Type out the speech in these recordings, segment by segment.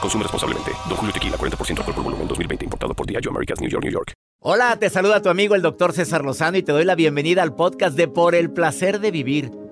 Consume responsablemente. Don Julio Tequila, 40% alcohol por volumen, 2020. Importado por Diageo Americas, New York, New York. Hola, te saluda tu amigo el doctor César Lozano y te doy la bienvenida al podcast de Por el Placer de Vivir.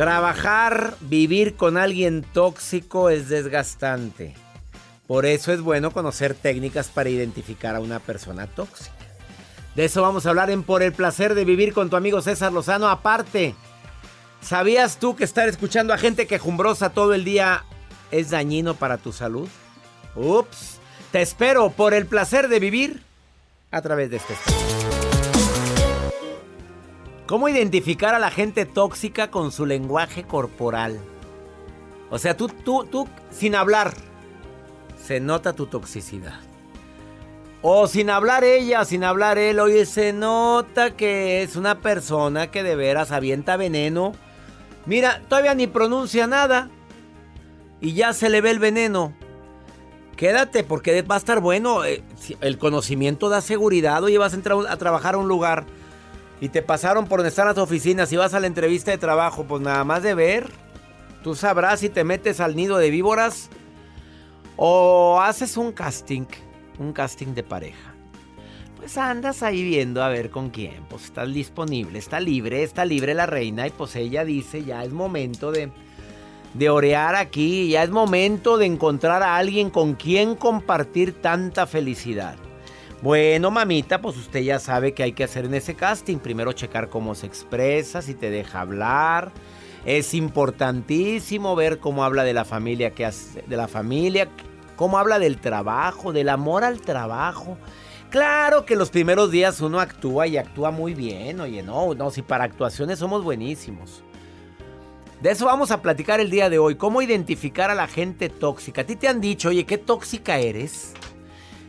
Trabajar, vivir con alguien tóxico es desgastante. Por eso es bueno conocer técnicas para identificar a una persona tóxica. De eso vamos a hablar en Por el placer de vivir con tu amigo César Lozano. Aparte, ¿sabías tú que estar escuchando a gente quejumbrosa todo el día es dañino para tu salud? Ups. Te espero por el placer de vivir a través de este. ¿Cómo identificar a la gente tóxica con su lenguaje corporal? O sea, tú, tú, tú, sin hablar, se nota tu toxicidad. O sin hablar ella, sin hablar él, oye, se nota que es una persona que de veras avienta veneno. Mira, todavía ni pronuncia nada. Y ya se le ve el veneno. Quédate porque va a estar bueno. eh, El conocimiento da seguridad. Oye, vas a entrar a trabajar a un lugar y te pasaron por donde están las oficinas y vas a la entrevista de trabajo, pues nada más de ver, tú sabrás si te metes al nido de víboras o haces un casting, un casting de pareja. Pues andas ahí viendo a ver con quién, pues estás disponible, está libre, está libre la reina y pues ella dice, ya es momento de de orear aquí, ya es momento de encontrar a alguien con quien compartir tanta felicidad. Bueno, mamita, pues usted ya sabe qué hay que hacer en ese casting. Primero checar cómo se expresa, si te deja hablar. Es importantísimo ver cómo habla de la familia que hace, de la familia, cómo habla del trabajo, del amor al trabajo. Claro que los primeros días uno actúa y actúa muy bien, oye, no, no, si para actuaciones somos buenísimos. De eso vamos a platicar el día de hoy, cómo identificar a la gente tóxica. A ti te han dicho, oye, qué tóxica eres.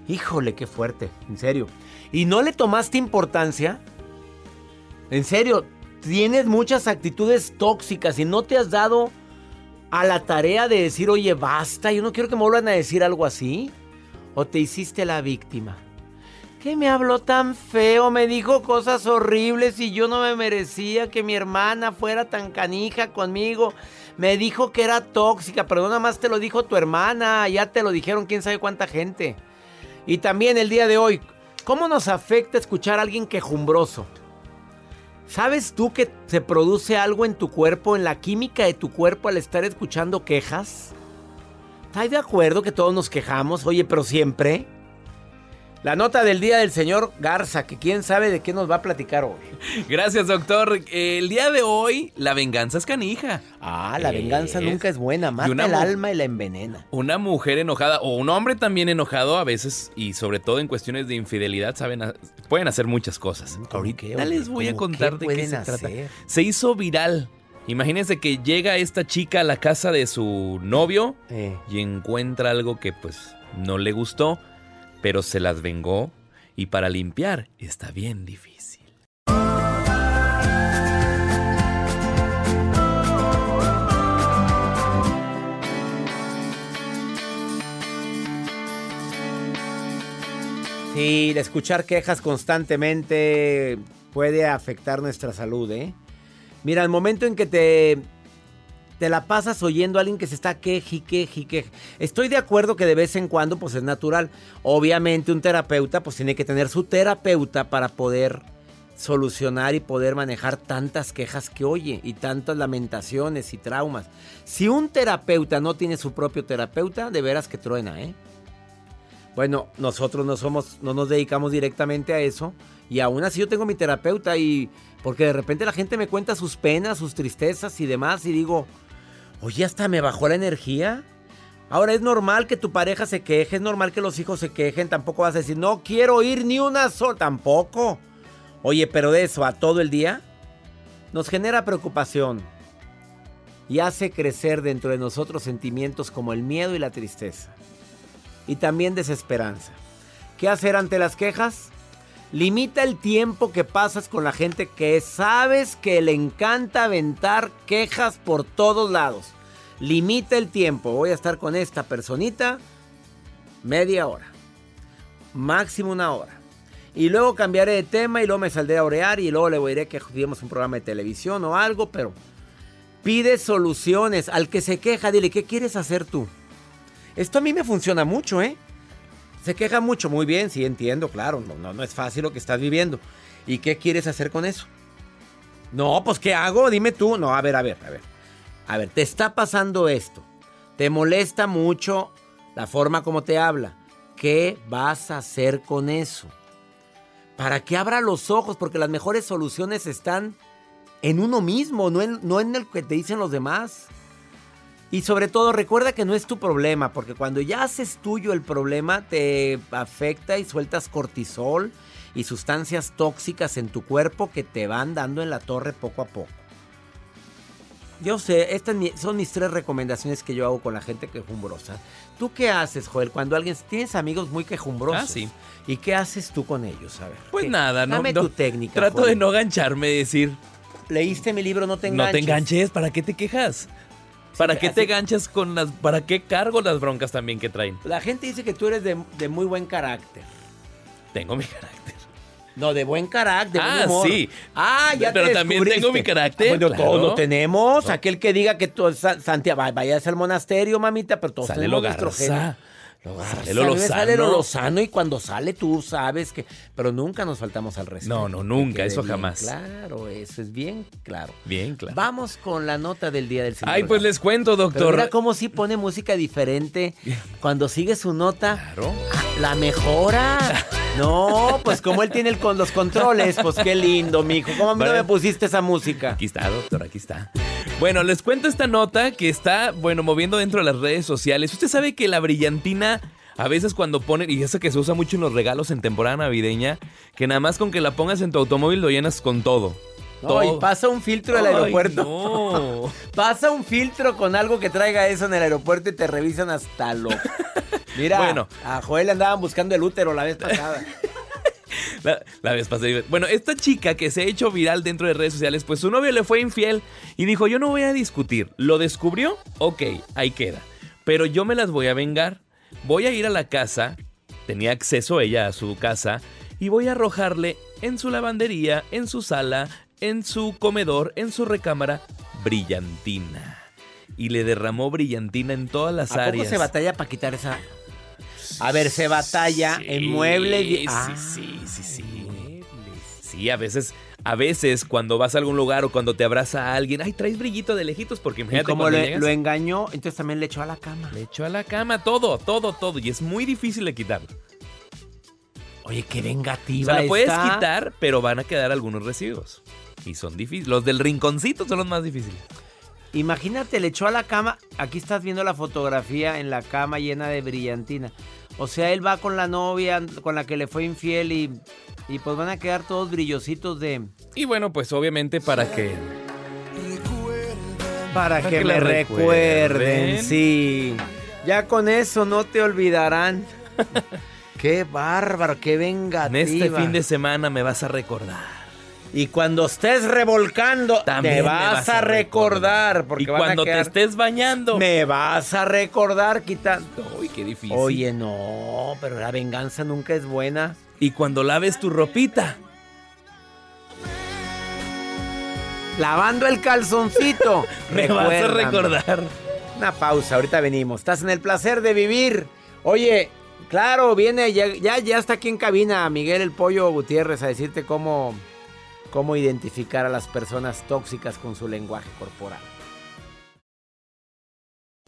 Híjole, qué fuerte, en serio. ¿Y no le tomaste importancia? En serio, tienes muchas actitudes tóxicas y no te has dado a la tarea de decir, oye, basta, yo no quiero que me vuelvan a decir algo así. ¿O te hiciste la víctima? ¿Qué me habló tan feo? Me dijo cosas horribles y yo no me merecía que mi hermana fuera tan canija conmigo. Me dijo que era tóxica, pero nada más te lo dijo tu hermana, ya te lo dijeron quién sabe cuánta gente. Y también el día de hoy, ¿cómo nos afecta escuchar a alguien quejumbroso? ¿Sabes tú que se produce algo en tu cuerpo, en la química de tu cuerpo al estar escuchando quejas? ¿Estás de acuerdo que todos nos quejamos? Oye, pero siempre. La nota del día del señor Garza, que quién sabe de qué nos va a platicar hoy. Gracias, doctor. El día de hoy, la venganza es canija. Ah, la venganza nunca es buena, mata una el alma y la envenena. Una mujer enojada o un hombre también enojado a veces y sobre todo en cuestiones de infidelidad saben pueden hacer muchas cosas. ¿Cómo Ahorita les voy a ¿Cómo contar qué de qué se trata. Se hizo viral. Imagínense que llega esta chica a la casa de su novio Eh, y encuentra algo que pues no le gustó, pero se las vengó y para limpiar está bien difícil. Sí, escuchar quejas constantemente puede afectar nuestra salud, ¿eh? Mira, el momento en que te, te la pasas oyendo a alguien que se está queje, queje, queje. Estoy de acuerdo que de vez en cuando, pues es natural. Obviamente un terapeuta, pues tiene que tener su terapeuta para poder solucionar y poder manejar tantas quejas que oye y tantas lamentaciones y traumas. Si un terapeuta no tiene su propio terapeuta, de veras que truena, ¿eh? Bueno, nosotros no somos, no nos dedicamos directamente a eso. Y aún así yo tengo mi terapeuta y porque de repente la gente me cuenta sus penas, sus tristezas y demás y digo, oye, hasta me bajó la energía. Ahora es normal que tu pareja se queje, es normal que los hijos se quejen, tampoco vas a decir, no quiero ir ni una sola, tampoco. Oye, pero de eso a todo el día nos genera preocupación y hace crecer dentro de nosotros sentimientos como el miedo y la tristeza y también desesperanza. ¿Qué hacer ante las quejas? Limita el tiempo que pasas con la gente que sabes que le encanta aventar quejas por todos lados. Limita el tiempo. Voy a estar con esta personita media hora. Máximo una hora. Y luego cambiaré de tema y luego me saldré a orear y luego le voy a que juguemos un programa de televisión o algo, pero pide soluciones. Al que se queja, dile, ¿qué quieres hacer tú? Esto a mí me funciona mucho, ¿eh? Se queja mucho, muy bien, sí entiendo, claro, no, no, es fácil lo que estás viviendo. ¿Y qué quieres hacer con eso? No, pues ¿qué hago? Dime tú. No, a ver, a ver, a ver. A ver, te está pasando esto. Te molesta mucho la forma como te habla. ¿Qué vas a hacer con eso? Para que abra los ojos, porque las mejores soluciones están en uno mismo, no en, no en el que te dicen los demás. Y sobre todo recuerda que no es tu problema, porque cuando ya haces tuyo el problema te afecta y sueltas cortisol y sustancias tóxicas en tu cuerpo que te van dando en la torre poco a poco. Yo sé, estas son mis tres recomendaciones que yo hago con la gente quejumbrosa. ¿Tú qué haces, Joel, cuando alguien tienes amigos muy quejumbrosos? Ah, sí. ¿Y qué haces tú con ellos? A ver. Pues nada, no. Dame tu técnica. Trato de no gancharme, decir. Leíste mi libro, no te enganches. No te enganches, ¿para qué te quejas? ¿Para qué te ganchas con las... ¿Para qué cargo las broncas también que traen? La gente dice que tú eres de, muy buen carácter. Tengo mi carácter. No, de buen carácter. Ah, sí. Ah, ya Pero también tengo mi carácter. Bueno, todos lo tenemos. Aquel que diga que tú, Santiago, vayas al monasterio, mamita, pero todos Sale tenemos lo nuestro garza. Genio. Sale lo Lozano. Sale lo Lozano y cuando sale tú sabes que... Pero nunca nos faltamos al respeto. No, no, nunca, eso jamás. Claro, eso es bien claro. Bien, claro. Vamos con la nota del día del señor. Ay, pues les cuento, Pero doctor. mira cómo sí pone música diferente cuando sigue su nota. Claro. Ah, La mejora. No, pues como él tiene el con los controles, pues qué lindo, mijo. ¿Cómo a mí no me pusiste esa música? Aquí está, doctor, aquí está. Bueno, les cuento esta nota que está, bueno, moviendo dentro de las redes sociales. Usted sabe que la brillantina, a veces cuando ponen, y eso que se usa mucho en los regalos en temporada navideña, que nada más con que la pongas en tu automóvil lo llenas con todo. No, todo. y pasa un filtro del aeropuerto. no. Pasa un filtro con algo que traiga eso en el aeropuerto y te revisan hasta lo. Mira, Bueno. a Joel le andaban buscando el útero la vez pasada. La, la vez pasada. Bueno, esta chica que se ha hecho viral dentro de redes sociales, pues su novio le fue infiel y dijo, yo no voy a discutir. ¿Lo descubrió? Ok, ahí queda. Pero yo me las voy a vengar. Voy a ir a la casa, tenía acceso ella a su casa, y voy a arrojarle en su lavandería, en su sala, en su comedor, en su recámara, brillantina. Y le derramó brillantina en todas las ¿A poco áreas. se batalla para quitar esa? A ver, se batalla Sí, en muebles. y- Sí, Ah, sí, sí, sí. muebles. Sí, a veces, a veces cuando vas a algún lugar o cuando te abraza a alguien, ay, traes brillito de lejitos porque Y imagínate como lo, llegas, lo engañó, entonces también le echó a la cama. le echó a la cama todo, todo, todo y es muy difícil de quitarlo. Oye, qué O vengativa sea, la puedes quitar, pero van a quedar algunos residuos y son difíciles. Los del rinconcito son los más difíciles. Imagínate, le echó a la cama. Aquí estás viendo la fotografía en la cama llena de brillantina. O sea, él va con la novia con la que le fue infiel y, y pues van a quedar todos brillositos de... Y bueno, pues obviamente para que Para, Para que, que me recuerden. sí. Ya con eso no te olvidarán. qué bárbaro, qué vengativa. en este fin de semana me vas a recordar. Y cuando estés revolcando, También me me vas, a recordar. Porque y cuando te estés bañando. Me vas a recordar quitando. Uy, qué difícil. Oye, no, pero la venganza nunca es buena. Y cuando laves tu ropita. lavando el calzoncito. Me vas a recordar. Una pausa, ahorita venimos. Estás en el placer de vivir. Oye, claro, viene, ya, ya, ya está aquí en cabina Miguel el Pollo Gutiérrez a decirte cómo, cómo identificar a las personas tóxicas con su lenguaje corporal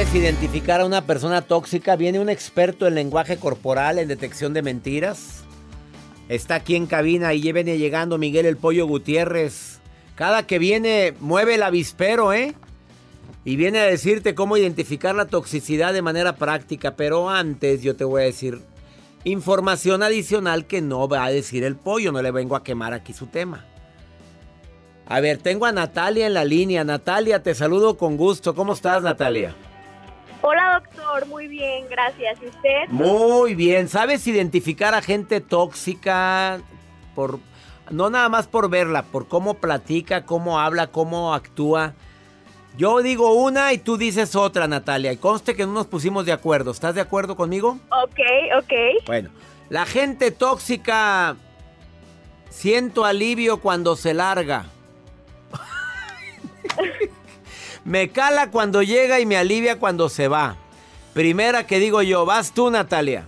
¿Sabes identificar a una persona tóxica? Viene un experto en lenguaje corporal, en detección de mentiras. Está aquí en cabina y viene llegando Miguel el Pollo Gutiérrez. Cada que viene mueve el avispero, ¿eh? Y viene a decirte cómo identificar la toxicidad de manera práctica. Pero antes yo te voy a decir información adicional que no va a decir el pollo. No le vengo a quemar aquí su tema. A ver, tengo a Natalia en la línea. Natalia, te saludo con gusto. ¿Cómo estás, Natalia? Hola doctor, muy bien, gracias. ¿Y usted? Muy bien. ¿Sabes identificar a gente tóxica por no nada más por verla, por cómo platica, cómo habla, cómo actúa? Yo digo una y tú dices otra, Natalia. Y conste que no nos pusimos de acuerdo. ¿Estás de acuerdo conmigo? Ok, ok. Bueno, la gente tóxica siento alivio cuando se larga. Me cala cuando llega y me alivia cuando se va. Primera que digo yo, vas tú, Natalia.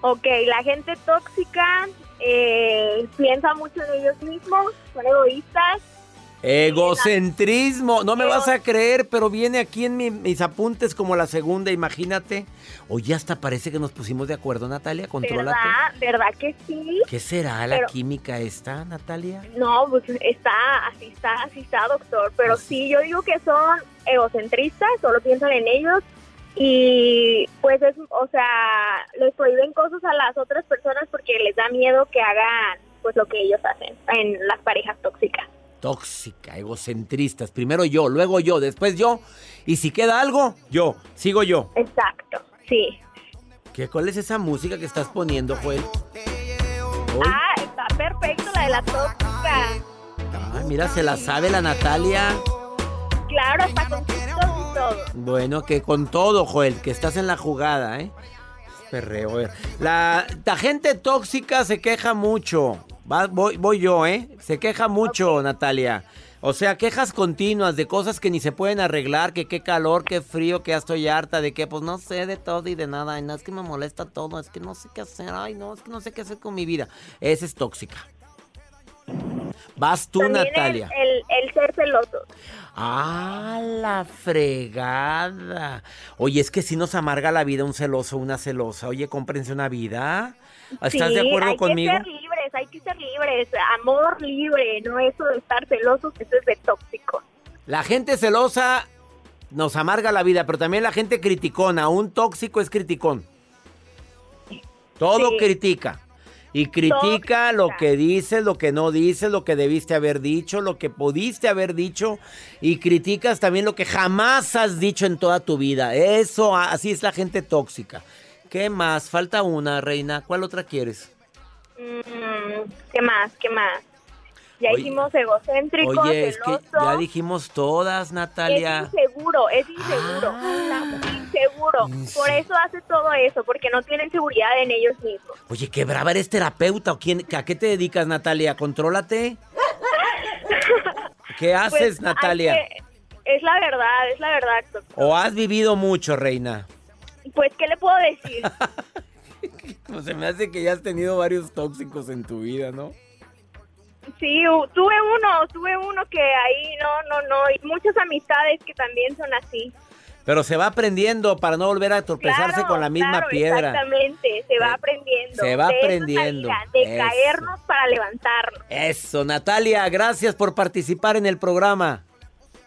Ok, la gente tóxica eh, piensa mucho en ellos mismos, son egoístas Egocentrismo, no me vas a creer, pero viene aquí en mis apuntes como la segunda, imagínate. Oye, hasta parece que nos pusimos de acuerdo, Natalia. ¿Verdad? ¿Verdad que sí? ¿Qué será la química esta, Natalia? No, pues está, así está, así está, doctor. Pero pues sí, yo digo que son egocentristas, solo piensan en ellos y pues es, o sea, les prohíben cosas a las otras personas porque les da miedo que hagan pues lo que ellos hacen en las parejas tóxicas tóxica, egocentristas. Primero yo, luego yo, después yo. Y si queda algo, yo. Sigo yo. Exacto, sí. ¿Qué, ¿Cuál es esa música que estás poniendo, Joel? Ah, está perfecto la de la tóxica. Ay, mira, se la sabe la Natalia. Claro, está con todo. Bueno, que con todo, Joel, que estás en la jugada, ¿eh? Perreo. La, la gente tóxica se queja mucho voy, voy yo, ¿eh? Se queja mucho, Natalia. O sea, quejas continuas de cosas que ni se pueden arreglar, que qué calor, qué frío, que ya estoy harta, de que pues no sé de todo y de nada. Ay, no, es que me molesta todo, es que no sé qué hacer, ay, no, es que no sé qué hacer con mi vida. Esa es tóxica. Vas tú, Natalia. El, el, ser celoso. Ah, la fregada. Oye, es que si nos amarga la vida un celoso, una celosa. Oye, cómprense una vida. ¿Estás de acuerdo conmigo? Que ser libres, hay que ser libres, amor libre, no eso de estar celosos, eso es de tóxico. La gente celosa nos amarga la vida, pero también la gente criticona, un tóxico es criticón. Todo critica. Y critica lo que dices, lo que no dices, lo que debiste haber dicho, lo que pudiste haber dicho. Y criticas también lo que jamás has dicho en toda tu vida. Eso, así es la gente tóxica. ¿Qué más? Falta una, reina. ¿Cuál otra quieres? Mm, ¿Qué más? ¿Qué más? Ya Oye, dijimos egocéntrico, Oye, es que ya dijimos todas, Natalia. Es inseguro, es inseguro. Ah. inseguro. Por eso hace todo eso, porque no tienen seguridad en ellos mismos. Oye, qué brava, ¿eres terapeuta o quién? ¿A qué te dedicas, Natalia? Contrólate. ¿Qué haces, Pues, hay Natalia? que- es la verdad, es la verdad. doctor. ¿O has vivido mucho, reina? Pues, ¿qué le puedo decir? Pues se me hace que ya has tenido varios tóxicos en tu vida, ¿no? Sí, tuve uno, tuve uno que ahí no, no, no, y muchas amistades que también son así. Pero se va aprendiendo para no volver a tropezarse Claro, con la misma claro, piedra. Exactamente, se va Eh, aprendiendo. se va De aprendiendo, de eso. caernos para levantarnos. Eso, Natalia, gracias por participar en el programa.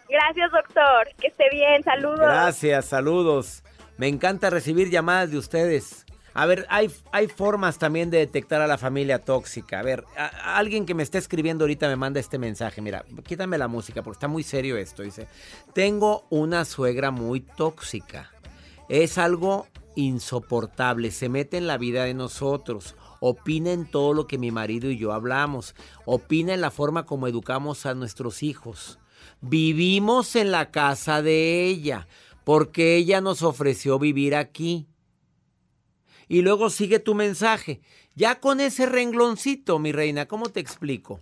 Gracias, doctor. Que esté bien. Saludos. Gracias, saludos. Me encanta recibir llamadas de ustedes. A ver, hay, hay formas también de detectar a la familia tóxica. A ver, alguien que me está escribiendo ahorita me manda este mensaje. Mira, quítame la música porque está muy serio esto. Dice, tengo una suegra muy tóxica. Es algo insoportable. Se mete en la vida de nosotros. Opina en todo lo que mi marido y yo hablamos. Opina en la forma como educamos a nuestros hijos. Vivimos en la casa de ella porque ella nos ofreció vivir aquí. Y luego sigue tu mensaje. Ya con ese rengloncito, mi reina, ¿cómo te explico?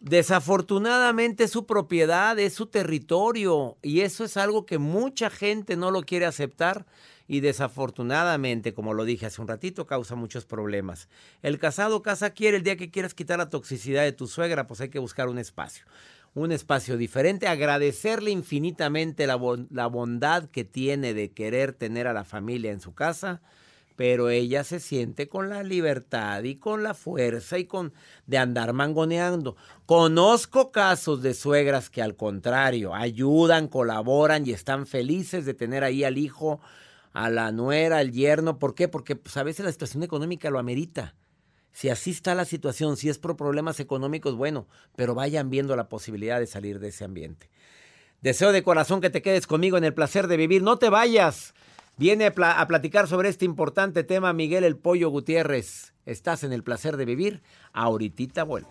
Desafortunadamente es su propiedad, es su territorio y eso es algo que mucha gente no lo quiere aceptar y desafortunadamente, como lo dije hace un ratito, causa muchos problemas. El casado casa quiere, el día que quieras quitar la toxicidad de tu suegra, pues hay que buscar un espacio, un espacio diferente, agradecerle infinitamente la, la bondad que tiene de querer tener a la familia en su casa pero ella se siente con la libertad y con la fuerza y con de andar mangoneando. Conozco casos de suegras que al contrario ayudan, colaboran y están felices de tener ahí al hijo, a la nuera, al yerno. ¿Por qué? Porque pues, a veces la situación económica lo amerita. Si así está la situación, si es por problemas económicos, bueno, pero vayan viendo la posibilidad de salir de ese ambiente. Deseo de corazón que te quedes conmigo en el placer de vivir. No te vayas. Viene a, pla- a platicar sobre este importante tema Miguel el Pollo Gutiérrez. Estás en el placer de vivir. Ahorita vuelvo.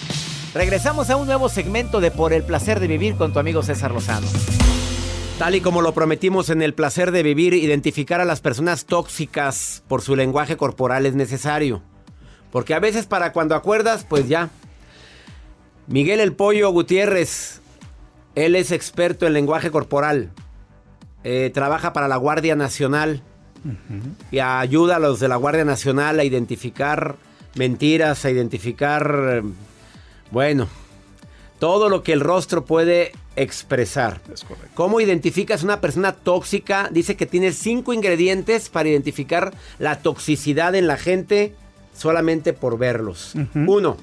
Regresamos a un nuevo segmento de Por el placer de vivir con tu amigo César Lozano. Tal y como lo prometimos en el placer de vivir, identificar a las personas tóxicas por su lenguaje corporal es necesario. Porque a veces para cuando acuerdas, pues ya. Miguel el Pollo Gutiérrez, él es experto en lenguaje corporal. Eh, trabaja para la Guardia Nacional y ayuda a los de la Guardia Nacional a identificar mentiras, a identificar, eh, bueno, todo lo que el rostro puede expresar. Es correcto. ¿Cómo identificas una persona tóxica? Dice que tiene cinco ingredientes para identificar la toxicidad en la gente solamente por verlos. Uno,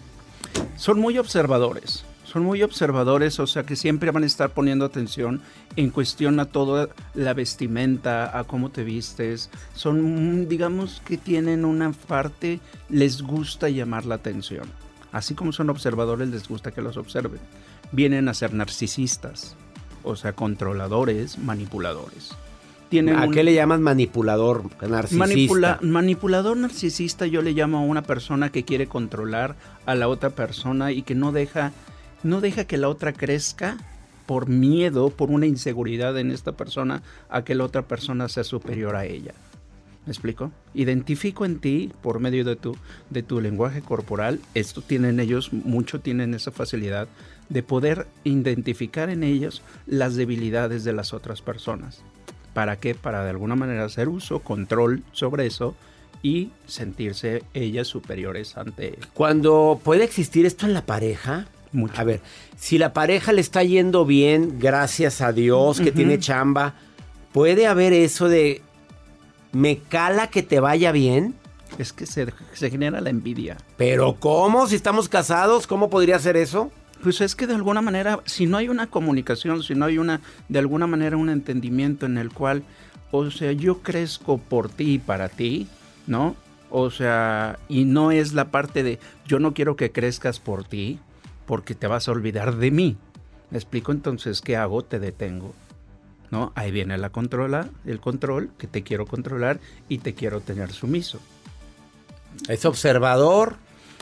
Son muy observadores. Son muy observadores, o sea que siempre van a estar poniendo atención en cuestión a toda la vestimenta, a cómo te vistes. Son, mm, digamos que tienen una parte, les gusta llamar la atención. Así como son observadores, les gusta que los observen. Vienen a ser narcisistas, o sea, controladores, manipuladores. Tienen ¿a un- qué le llamas manipulador, narcisista? Manipula- manipulador narcisista yo le llamo a una persona que quiere controlar a la otra persona y que no deja, no deja que la otra crezca por miedo, por una inseguridad en esta persona, a que la otra persona sea superior a ella. ¿Me explico? Identifico en ti por medio de tu, de tu lenguaje corporal, esto tienen ellos, mucho tienen esa facilidad de poder identificar en ellos las debilidades de las otras personas. ¿Para qué? Para de alguna manera hacer uso, control sobre eso y sentirse ellas superiores ante él. Cuando puede existir esto en la pareja, Mucho. a ver, si la pareja le está yendo bien, gracias a Dios, que tiene chamba, ¿puede haber eso de me cala que te vaya bien? Es que se, se genera la envidia. Pero ¿cómo? Si estamos casados, ¿cómo podría ser eso? Pues es que de alguna manera, si no hay una comunicación, si no hay una, de alguna manera un entendimiento en el cual, o sea, yo crezco por ti y para ti, ¿no? O sea, y no es la parte de yo no quiero que crezcas por ti, porque te vas a olvidar de mí. ¿Me explico? Entonces, ¿qué hago? Te detengo. ¿No? Ahí viene la controla, el control, que te quiero controlar y te quiero tener sumiso. Es observador.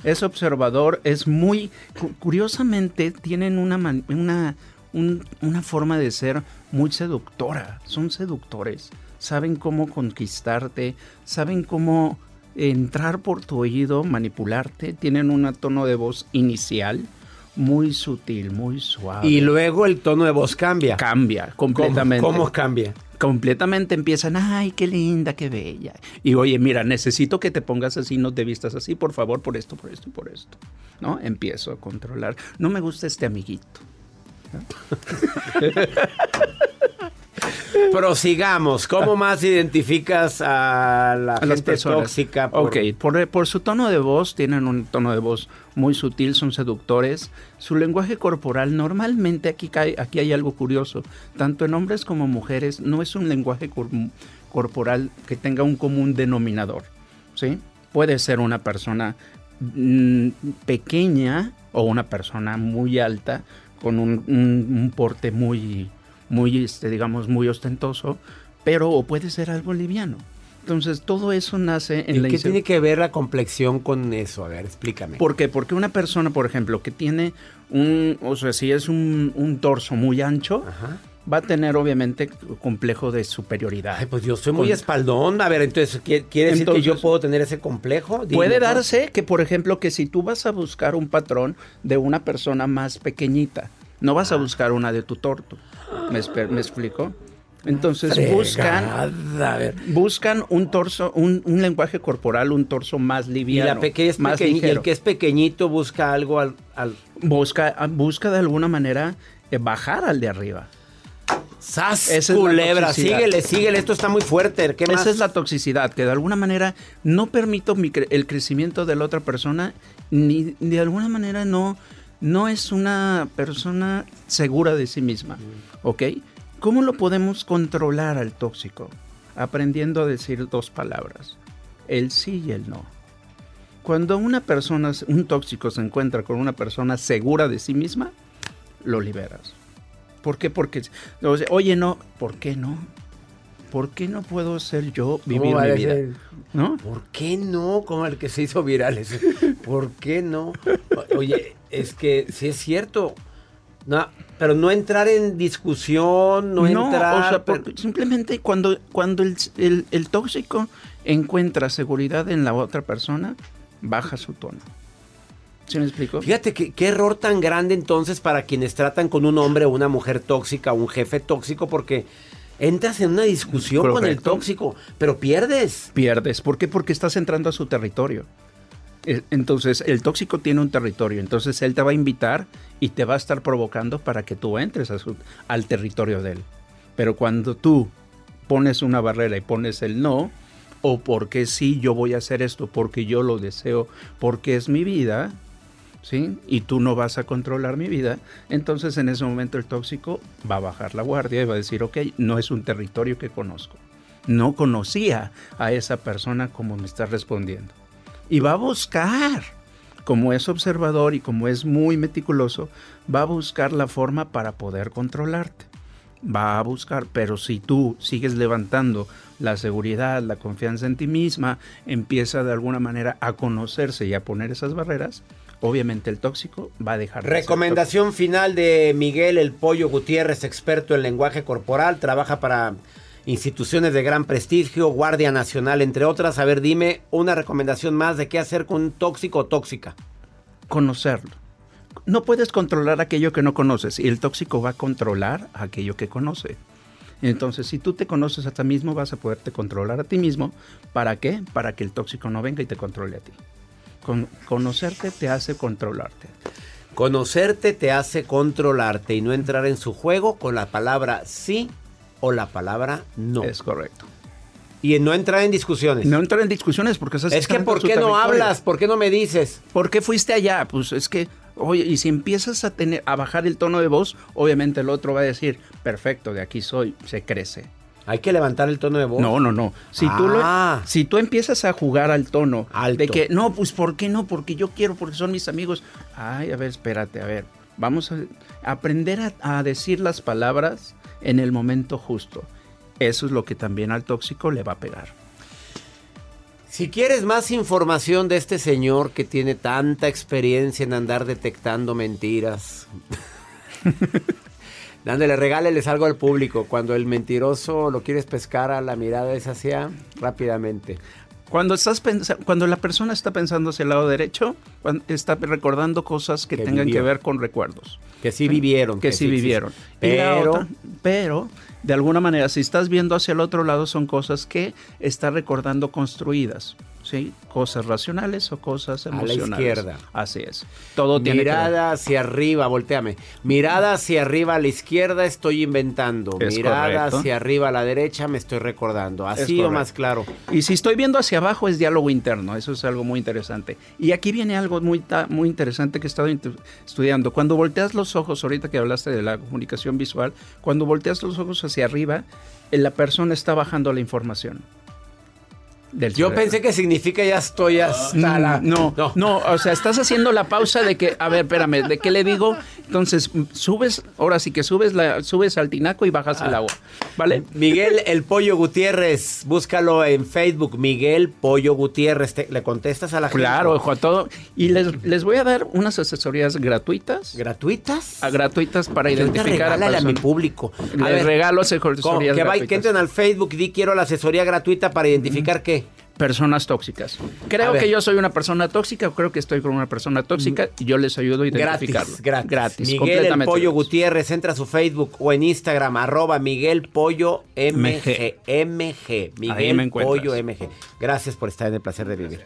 Es observador, es muy... cu- Curiosamente tienen una, una, un- una forma de ser muy seductora. Son seductores. Saben cómo conquistarte, saben cómo entrar por tu oído, manipularte. Tienen un tono de voz inicial muy sutil, muy suave. Y luego el tono de voz cambia. cambia ¿Cómo, completamente. cómo cambia? completamente empiezan, ay, qué linda, qué bella. Y oye, mira, necesito que te pongas así, no te vistas así, por favor, por esto, por esto y por esto. ¿No? Empiezo a controlar. No me gusta este amiguito. Prosigamos. ¿Cómo más identificas a la A gente las personas. tóxica? por- Ok, por, por su tono de voz, tienen un tono de voz muy sutil, son seductores. Su lenguaje corporal, normalmente aquí, cae, aquí hay algo curioso. Tanto en hombres como mujeres, no es un lenguaje cor- corporal que tenga un común denominador. ¿sí? Puede ser una persona mm, pequeña o una persona muy alta con un, un- un porte muy, muy este, digamos, muy ostentoso, pero o puede ser algo liviano. Entonces, todo eso nace en ¿Y la qué tiene que ver la complexión con eso? A ver, explícame. ¿Por qué? Porque una persona, por ejemplo, que tiene un, o sea, si es un, un torso muy ancho, Ajá. va a tener obviamente complejo de superioridad. Ay, pues yo soy muy Con- espaldón. A ver, entonces, ¿qui- ¿quiere decir que yo puedo tener ese complejo? Dime, Puede ¿no? darse que, por ejemplo, que si tú vas a buscar un patrón de una persona más pequeñita, no vas Ah. a buscar una de tu torto. ¿Me, explico? Entonces buscan, Fregada, A ver. buscan un torso, un, un lenguaje corporal, un torso más Y, liviano, la es más y ligero. el que es pequeñito busca algo al... al... busca, busca de alguna manera eh, bajar al de arriba. ¡Sas! Esa culebra, síguele, síguele. Esto está muy fuerte. ¿Qué más? Esa es la toxicidad, que de alguna manera no permito mi cre- el crecimiento de la otra persona, ni de alguna manera no, no es una persona segura de sí misma. ¿Ok? ¿Cómo lo podemos controlar al tóxico? Aprendiendo a decir dos palabras, el sí y el no. Cuando una persona, un tóxico se encuentra con una persona segura de sí misma, lo liberas. ¿Por qué? Porque, oye, no, ¿por qué no? ¿Por qué no puedo ser yo ¿Cómo vivir mi vida? ser? ¿No? ¿Por qué no? Como el que se hizo viral. ese. ¿Por qué no? Oye, es que sí es cierto. No, pero no entrar en discusión, no, entrar... o sea, pero- simplemente cuando, cuando el, el- el tóxico encuentra seguridad en la otra persona, baja su tono. ¿Sí me explico? Fíjate que, qué error tan grande entonces para quienes tratan con un hombre o una mujer tóxica o un jefe tóxico porque entras en una discusión con el tóxico, pero pierdes. Pierdes. ¿Por qué? Porque estás entrando a su territorio. Eh, Entonces, el tóxico tiene un territorio. Entonces, él te va a invitar y te va a estar provocando para que tú entres a su- al territorio de él. Pero cuando tú pones una barrera y pones el no, o porque sí, yo voy a hacer esto, porque yo lo deseo, porque es mi vida, Y tú no vas a controlar mi vida, entonces en ese momento el tóxico va a bajar la guardia y va a decir, ok, no es un territorio que conozco. No conocía a esa persona como me está respondiendo. Y va a buscar, como es observador y como es muy meticuloso, va a buscar la forma para poder controlarte. Va a buscar, pero si tú sigues levantando la seguridad, la confianza en ti misma, empieza de alguna manera a conocerse y a poner esas barreras, obviamente el tóxico va a dejar de ser Recomendación final de Miguel El Pollo Gutiérrez, experto en lenguaje corporal, trabaja para instituciones de gran prestigio, Guardia Nacional, entre otras. A ver, dime una recomendación más de qué hacer con un tóxico o tóxica. Conocerlo. No puedes controlar aquello que no conoces y el tóxico va a controlar aquello que conoce. Entonces, si tú te conoces a ti mismo, vas a poderte controlar a ti mismo. ¿Para qué? Para que el tóxico no venga y te controle a ti. Con, conocerte te hace controlarte. Conocerte te hace controlarte y no entrar en su juego con la palabra sí o la palabra no. Es correcto. Y no entrar en discusiones. No entrar en discusiones porque estás Es que ¿por qué no hablas? ¿Por qué no me dices? ¿Por qué fuiste allá? Pues es que, oye, y si empiezas a tener a bajar el tono de voz, obviamente el otro va a decir, perfecto, de aquí soy, se crece. Hay que levantar el tono de voz. No, no, no. Si, tú, lo- Ah. si tú empiezas a jugar al tono Alto. de que, no, pues ¿por qué no? Porque yo quiero, porque son mis amigos. Ay, a ver, espérate, a ver. Vamos a aprender a, a decir las palabras en el momento justo. Eso es lo que también al tóxico le va a pegar. Si quieres más información de este señor que tiene tanta experiencia en andar detectando mentiras, dándole, regáleles algo al público. Cuando el mentiroso lo quieres pescar a la mirada es hacia rápidamente. Cuando, estás cuando la persona está pensando hacia el lado derecho, está recordando cosas que, Que tengan vivió. que ver con recuerdos. Que sí vivieron. que, sí vivieron. Pero, otra- pero, de alguna manera, si estás viendo hacia el otro lado, son cosas que está recordando construidas. ¿Sí? Cosas racionales o cosas A la emocionales. izquierda. Así es. Todo tiene que mirada hacia arriba, volteame. Mirada hacia arriba a la izquierda estoy inventando. Es mirada correcto. hacia arriba a la derecha me estoy recordando. Así o más claro. Y si estoy viendo hacia abajo es diálogo interno, eso es algo muy interesante. Y aquí viene algo muy, muy interesante que he estado estudiando. Cuando volteas los ojos, ahorita que hablaste de la comunicación visual, cuando volteas los ojos hacia arriba, eh, la persona está bajando la información. Del Yo cerebro. pensé que significa ya estoy hasta Mm, la... No, no, o sea, estás haciendo la pausa de que, a ver, espérame, ¿de qué le digo? Entonces, subes, ahora sí que subes, la, subes al tinaco y bajas el agua, ¿vale? Miguel El Pollo Gutiérrez, búscalo en Facebook, Miguel Pollo Gutiérrez, Te- le contestas a la gente. Claro, ojo a todo. Y les, les voy a dar unas asesorías gratuitas. ¿Gratuitas? a- gratuitas para identificar a regálale a mi público. A Les ver, regalo asesorías que, gratuitas. que entren al Facebook y di quiero la asesoría gratuita para identificar qué. Personas tóxicas. Creo que yo soy una persona tóxica o creo que estoy con una persona tóxica y yo les ayudo a identificarlo. Gratis, gratis. Gratis, Miguel El Pollo gratis. Gutiérrez, entra a su Facebook o en Instagram, arroba Miguel Pollo MG. MG. Me Miguel. Pollo MG. Gracias por estar en el placer de vivir.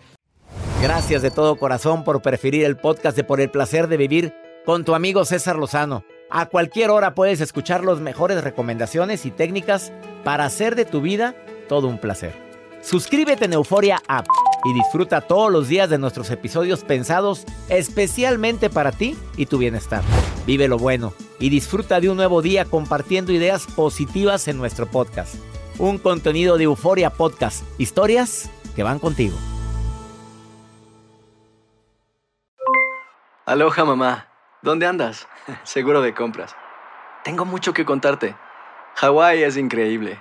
Gracias de todo corazón por preferir el podcast de Por el placer de vivir con tu amigo César Lozano. A cualquier hora puedes escuchar las mejores recomendaciones y técnicas para hacer de tu vida todo un placer. Suscríbete en Euforia App y disfruta todos los días de nuestros episodios pensados especialmente para ti y tu bienestar. Vive lo bueno y disfruta de un nuevo día compartiendo ideas positivas en nuestro podcast. Un contenido de Euforia Podcast. Historias que van contigo. Aloha mamá, ¿dónde andas? Seguro de compras. Tengo mucho que contarte. Hawái es increíble.